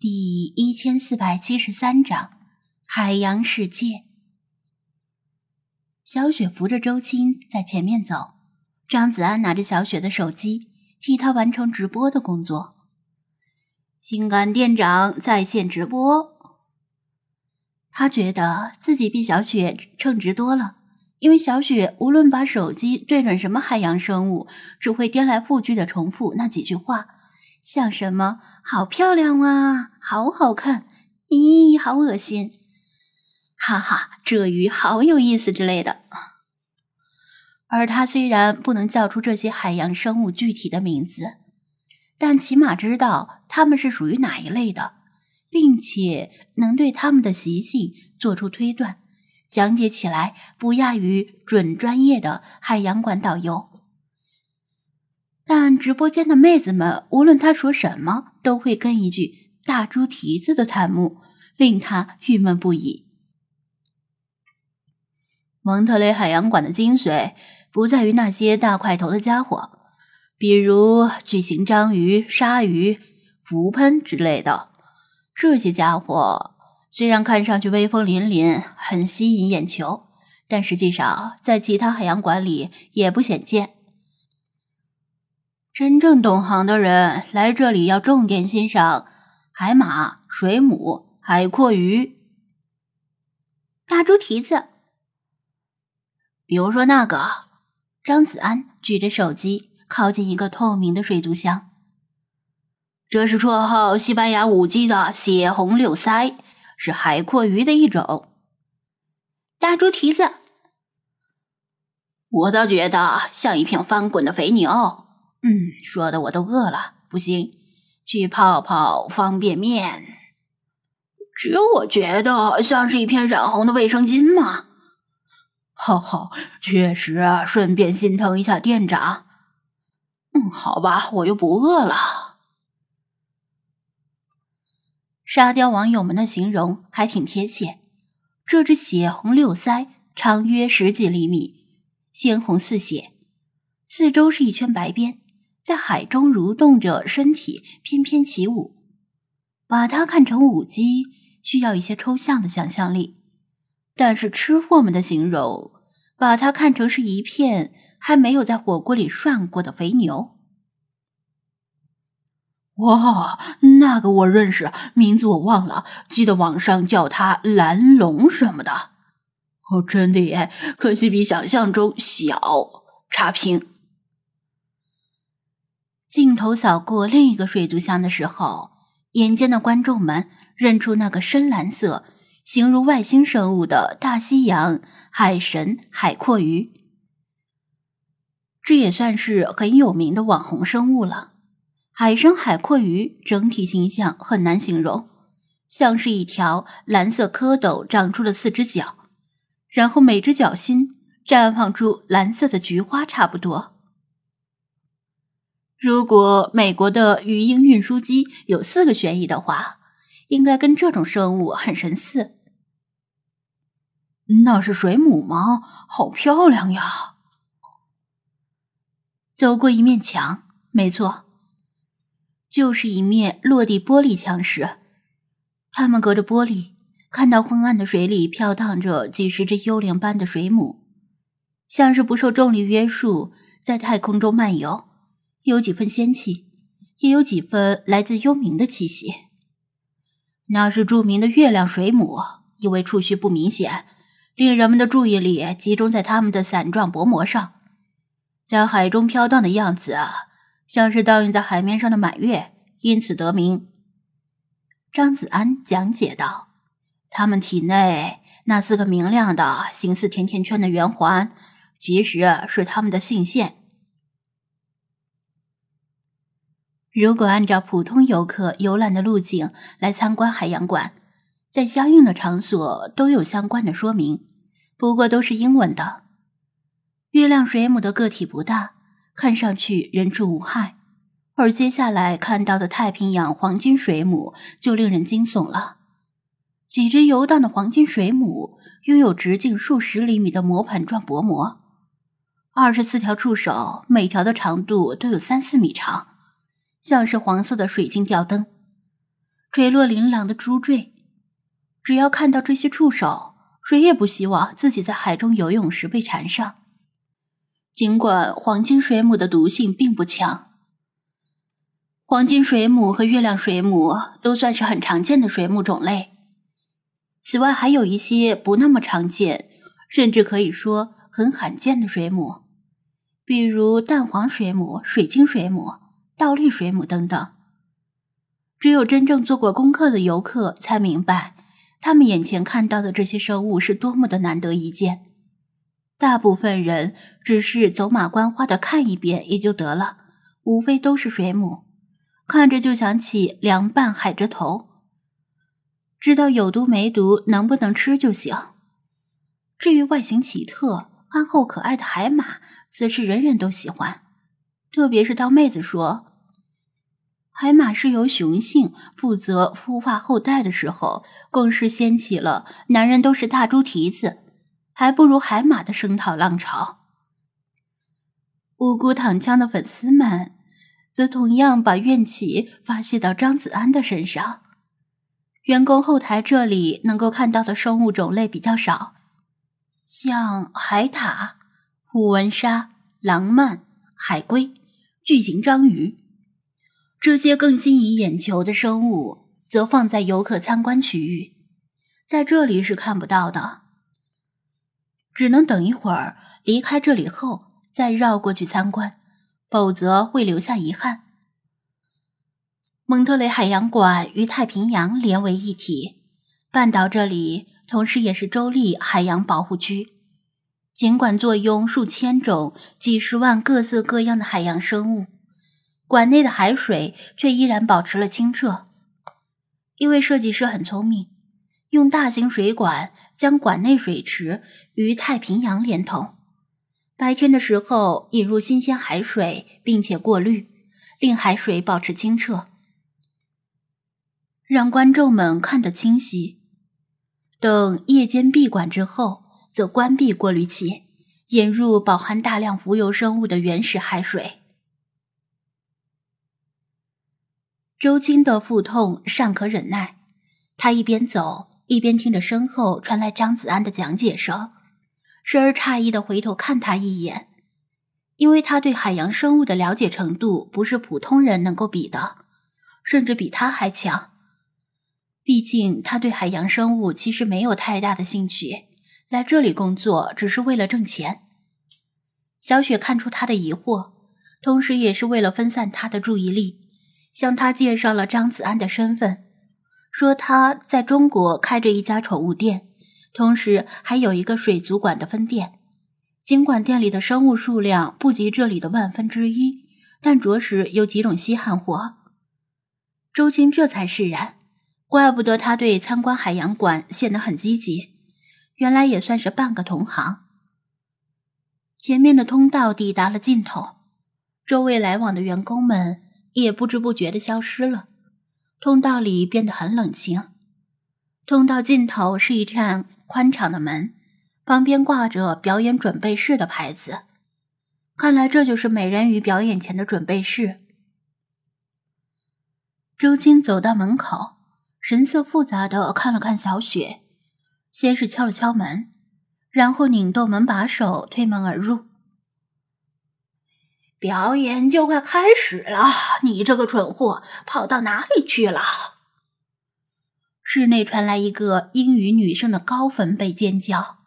第一千四百七十三章海洋世界。小雪扶着周青在前面走，张子安拿着小雪的手机，替她完成直播的工作。性感店长在线直播，他觉得自己比小雪称职多了，因为小雪无论把手机对准什么海洋生物，只会颠来覆去的重复那几句话。像什么好漂亮啊，好好看，咦，好恶心，哈哈，这鱼好有意思之类的。而他虽然不能叫出这些海洋生物具体的名字，但起码知道它们是属于哪一类的，并且能对它们的习性做出推断，讲解起来不亚于准专业的海洋馆导游。但直播间的妹子们，无论他说什么，都会跟一句“大猪蹄子”的弹幕，令他郁闷不已。蒙特雷海洋馆的精髓不在于那些大块头的家伙，比如巨型章鱼、鲨鱼、浮喷之类的。这些家伙虽然看上去威风凛凛，很吸引眼球，但实际上在其他海洋馆里也不鲜见。真正懂行的人来这里要重点欣赏海马、水母、海阔鱼、大猪蹄子。比如说那个张子安举着手机靠近一个透明的水族箱，这是绰号西班牙舞姬的血红六腮，是海阔鱼的一种。大猪蹄子，我倒觉得像一片翻滚的肥牛。嗯，说的我都饿了，不行，去泡泡方便面。只有我觉得像是一片染红的卫生巾吗？哈哈，确实，顺便心疼一下店长。嗯，好吧，我又不饿了。沙雕网友们的形容还挺贴切，这只血红六腮长约十几厘米，鲜红似血，四周是一圈白边。在海中蠕动着身体，翩翩起舞。把它看成舞姬，需要一些抽象的想象力；但是吃货们的形容，把它看成是一片还没有在火锅里涮过的肥牛。哇，那个我认识，名字我忘了，记得网上叫它蓝龙什么的。哦，真的耶，可惜比想象中小。差评。镜头扫过另一个水族箱的时候，眼尖的观众们认出那个深蓝色、形如外星生物的大西洋海神海阔鱼。这也算是很有名的网红生物了。海生海阔鱼整体形象很难形容，像是一条蓝色蝌蚪长出了四只脚，然后每只脚心绽放出蓝色的菊花，差不多。如果美国的鱼鹰运输机有四个旋翼的话，应该跟这种生物很神似。那是水母吗？好漂亮呀！走过一面墙，没错，就是一面落地玻璃墙时，他们隔着玻璃看到昏暗的水里飘荡着几十只幽灵般的水母，像是不受重力约束，在太空中漫游。有几分仙气，也有几分来自幽冥的气息。那是著名的月亮水母，因为触须不明显，令人们的注意力集中在它们的伞状薄膜上，在海中飘荡的样子，像是倒映在海面上的满月，因此得名。张子安讲解道：“它们体内那四个明亮的、形似甜甜圈的圆环，其实是它们的性腺。”如果按照普通游客游览的路径来参观海洋馆，在相应的场所都有相关的说明，不过都是英文的。月亮水母的个体不大，看上去人畜无害，而接下来看到的太平洋黄金水母就令人惊悚了。几只游荡的黄金水母拥有直径数十厘米的磨盘状薄膜，二十四条触手，每条的长度都有三四米长。像是黄色的水晶吊灯，垂落琳琅的珠坠。只要看到这些触手，谁也不希望自己在海中游泳时被缠上。尽管黄金水母的毒性并不强，黄金水母和月亮水母都算是很常见的水母种类。此外，还有一些不那么常见，甚至可以说很罕见的水母，比如蛋黄水母、水晶水母、倒立水母等等。只有真正做过功课的游客才明白，他们眼前看到的这些生物是多么的难得一见。大部分人只是走马观花的看一遍也就得了，无非都是水母，看着就想起凉拌海蜇头。知道有毒没毒，能不能吃就行。至于外形奇特、憨厚可爱的海马，则是人人都喜欢。特别是当妹子说海马是由雄性负责孵化后代的时候，更是掀起了“男人都是大猪蹄子”。还不如海马的声讨浪潮。无辜躺枪的粉丝们，则同样把怨气发泄到张子安的身上。员工后台这里能够看到的生物种类比较少，像海獭、虎纹鲨、狼鳗、海龟、巨型章鱼，这些更吸引眼球的生物，则放在游客参观区域，在这里是看不到的。只能等一会儿，离开这里后再绕过去参观，否则会留下遗憾。蒙特雷海洋馆与太平洋连为一体，半岛这里同时也是州立海洋保护区。尽管坐拥数千种、几十万各色各样的海洋生物，馆内的海水却依然保持了清澈，因为设计师很聪明，用大型水管。将馆内水池与太平洋连通，白天的时候引入新鲜海水，并且过滤，令海水保持清澈，让观众们看得清晰。等夜间闭馆之后，则关闭过滤器，引入饱含大量浮游生物的原始海水。周青的腹痛尚可忍耐，他一边走。一边听着身后传来张子安的讲解声，时而诧异的回头看他一眼，因为他对海洋生物的了解程度不是普通人能够比的，甚至比他还强。毕竟他对海洋生物其实没有太大的兴趣，来这里工作只是为了挣钱。小雪看出他的疑惑，同时也是为了分散他的注意力，向他介绍了张子安的身份。说他在中国开着一家宠物店，同时还有一个水族馆的分店。尽管店里的生物数量不及这里的万分之一，但着实有几种稀罕货。周青这才释然，怪不得他对参观海洋馆显得很积极，原来也算是半个同行。前面的通道抵达了尽头，周围来往的员工们也不知不觉的消失了。通道里变得很冷清，通道尽头是一扇宽敞的门，旁边挂着“表演准备室”的牌子，看来这就是美人鱼表演前的准备室。周青走到门口，神色复杂的看了看小雪，先是敲了敲门，然后拧动门把手推门而入。表演就快开始了，你这个蠢货跑到哪里去了？室内传来一个英语女生的高分贝尖叫。